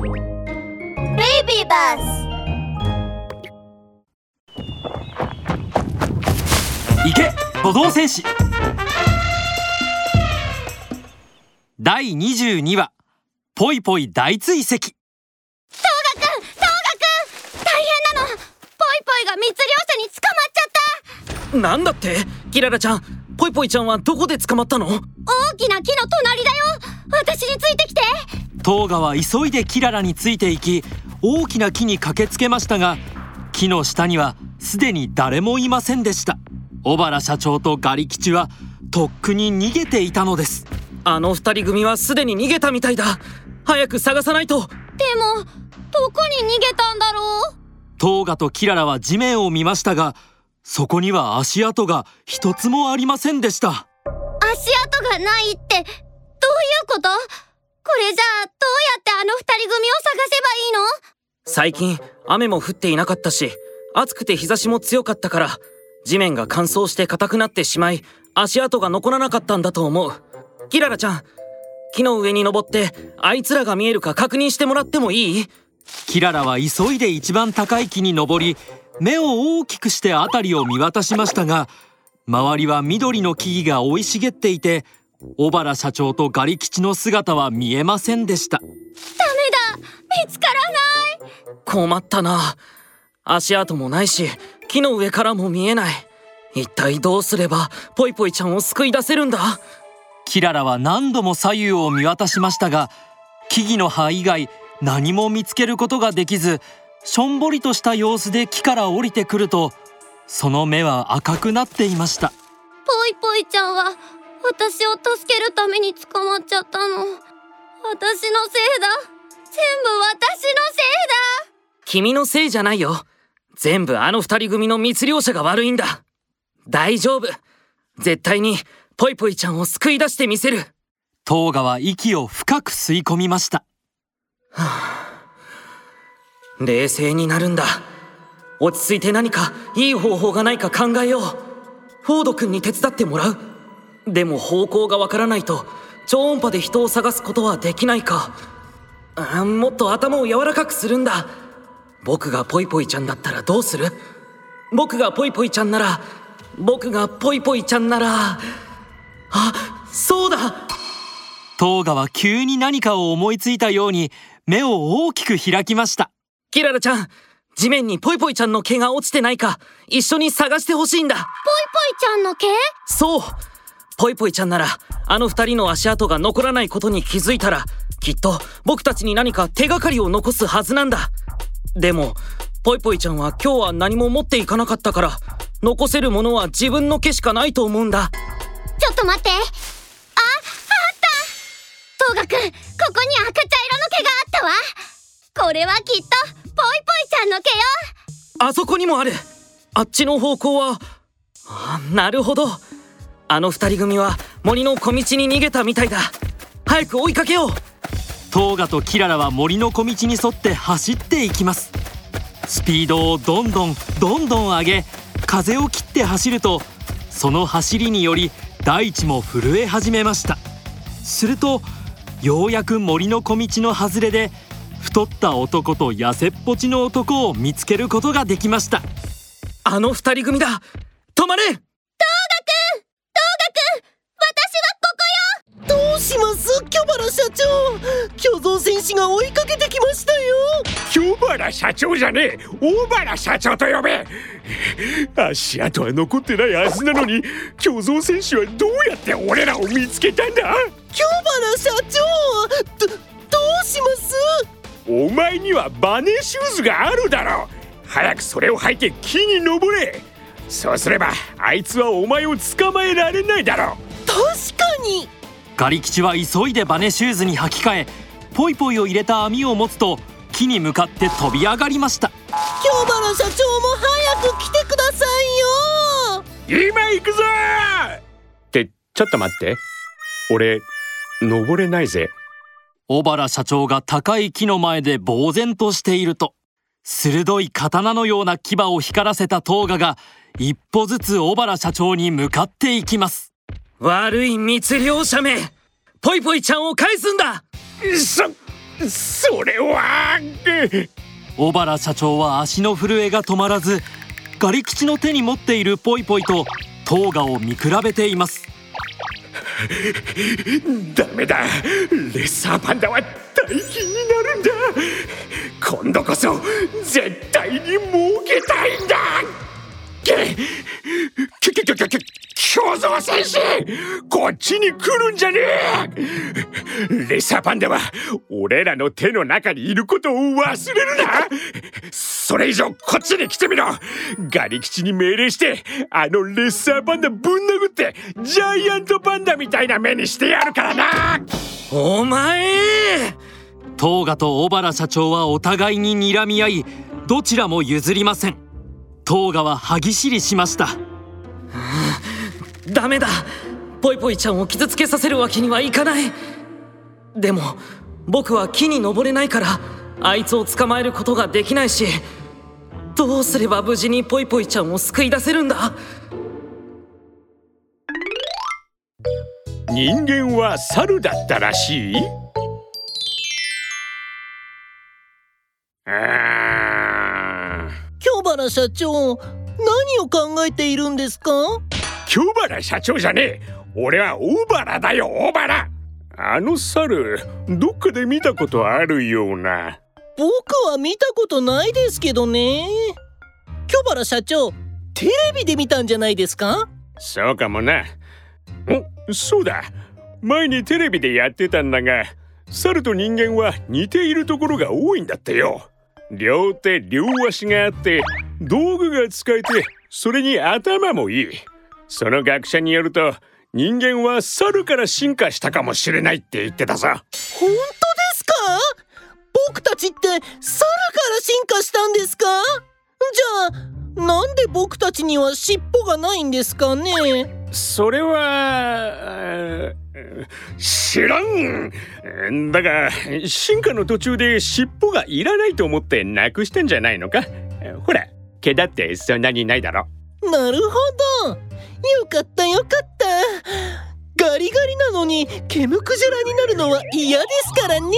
ベイビーバ行け歩道戦士。第22話ポイポイ大追跡。ストーガくんトーガくん。大変なの。ポイポイが密漁者に捕まっちゃった。なんだって？キララちゃんポイポイちゃんはどこで捕まったの？大きな木の隣だよ。私についてきてトーガは急いでキララについていき大きな木に駆けつけましたが木の下にはすでに誰もいませんでした。小原社長とガリ吉はとっくに逃げていたのです。あの二人組はすでに逃げたみたいだ。早く探さないと。でもどこに逃げたんだろう？トーガとキララは地面を見ましたがそこには足跡が一つもありませんでした。足跡がないってどういうことこれじゃあどうやってあの二人組を探せばいいの？最近雨も降っていなかったし暑くて日差しも強かったから地面が乾燥して硬くなってしまい足跡が残らなかったんだと思う。キララちゃん木の上に登ってあいつらが見えるか確認してもらってもいい？キララは急いで一番高い木に登り目を大きくして辺りを見渡しましたが周りは緑の木々が生い茂っていて小原社長とガリ吉の姿は見えませんでした。ダメだ見つからない。困ったな。足跡もないし木の上からも見えない。一体どうすればポイポイちゃんを救い出せるんだ？キララは何度も左右を見渡しましたが木々の葉以外何も見つけることができずしょんぼりとした様子で木から降りてくるとその目は赤くなっていました。ポイポイちゃんは私を助けるために捕まっちゃったの。私のせいだ。全部私のせいだ。君のせいじゃないよ。全部あの二人組の密漁者が悪いんだ。大丈夫。絶対にポイポイちゃんを救い出してみせる。トーガは息を深く吸い込みました。冷静になるんだ。落ち着いて何かいい方法がないか考えよう。フォード君に手伝ってもらう。でも方向がわからないと超音波で人を探すことはできないかあもっと頭を柔らかくするんだ。僕がポイポイちゃんだったらどうする？僕がポイポイちゃんなら僕がポイポイちゃんなら。あそうだ。トーガは急に何かを思いついたように目を大きく開きました。キララちゃん地面にポイポイちゃんの毛が落ちてないか一緒に探してほしいんだ。ポイポイちゃんの毛？そう。ポイポイちゃんならあの二人の足跡が残らないことに気づいたらきっと僕たちに何か手がかりを残すはずなんだ。でもポイポイちゃんは今日は何も持っていかなかったから残せるものは自分の毛しかないと思うんだ。ちょっと待って。ああった。トーガくんここに赤茶色の毛があったわ。これはきっとポイポイちゃんの毛よ。あそこにもある。あっちの方向はあなるほど。あの二人組は森の小道に逃げたみたいだ。早く追いかけようトーガとキララは森の小道に沿って走っていきます。スピードをどんどんどんどん上げ風を切って走るとその走りにより大地も震え始めました。するとようやく森の小道の外れで太った男と痩せっぽちの男を見つけることができました。あの二人組だ止まれトーガくんトーガくん私はここよどうしますキョバラ社長。巨像戦士が追いかけてきましたよ。京原社長じゃねえ。大原社長と呼べ。足跡は残ってないはずなのに巨像戦士はどうやって俺らを見つけたんだ？キョバラ社長どどうします？お前にはバネシューズがあるだろう。早くそれを履いて木に登れ。そうすればあいつはお前を捕まえられないだろう。確かにガリ吉は急いでバネシューズに履き替えポイポイを入れた網を持つと木に向かって飛び上がりました。キョバラ社長も早く来てくださいよ。今行くぞってちょっと待って。俺登れないぜ。小原社長が高い木の前で呆然としていると鋭い刀のような牙を光らせたトーガが一歩ずつ小原社長に向かっていきます悪い密漁者め。ポイポイちゃんを返すんだ。そそれは小原社長は足の震えが止まらずガリ吉の手に持っているポイポイとトーガを見比べています。ダメだ。レッサーパンダは大金になるんだ。今度こそ絶対に儲けたいんだ。けけけけけけ共造戦士こっちに来るんじゃねえ。レッサーパンダは俺らの手の中にいることを忘れるな。それ以上こっちに来てみろ。ガリ吉に命令してあのレッサーパンダぶん殴ってジャイアントパンダみたいな目にしてやるからな。お前！トーガと小原社長はお互いに睨み合いどちらも譲りません。トーガは歯ぎしりしました。ダメだ。ポイポイちゃんを傷つけさせるわけにはいかない。でも僕は木に登れないからあいつを捕まえることができないしどうすれば無事にポイポイちゃんを救い出せるんだ？人間は猿だったらしい？あー。京原社長何を考えているんですか？京原社長じゃねえ。俺は大原だよ大原あの猿どっかで見たことあるような。僕は見たことないですけどね。京原社長テレビで見たんじゃないですか？そうかもな。おそうだ。前にテレビでやってたんだが猿と人間は似ているところが多いんだってよ。両手両足があって道具が使えてそれに頭もいいその学者によると人間は猿から進化したかもしれないって言ってたさ本当ですか？僕たちって猿から進化したんですか？じゃあなんで僕たちには尻尾がないんですかね？それは知らん。だが進化の途中で尻尾がいらないと思ってなくしたんじゃないのか？ほら毛だってそんなにないだろ。なるほどよかったよかった。ガリガリなのに毛むくじゃらになるのは嫌ですからね。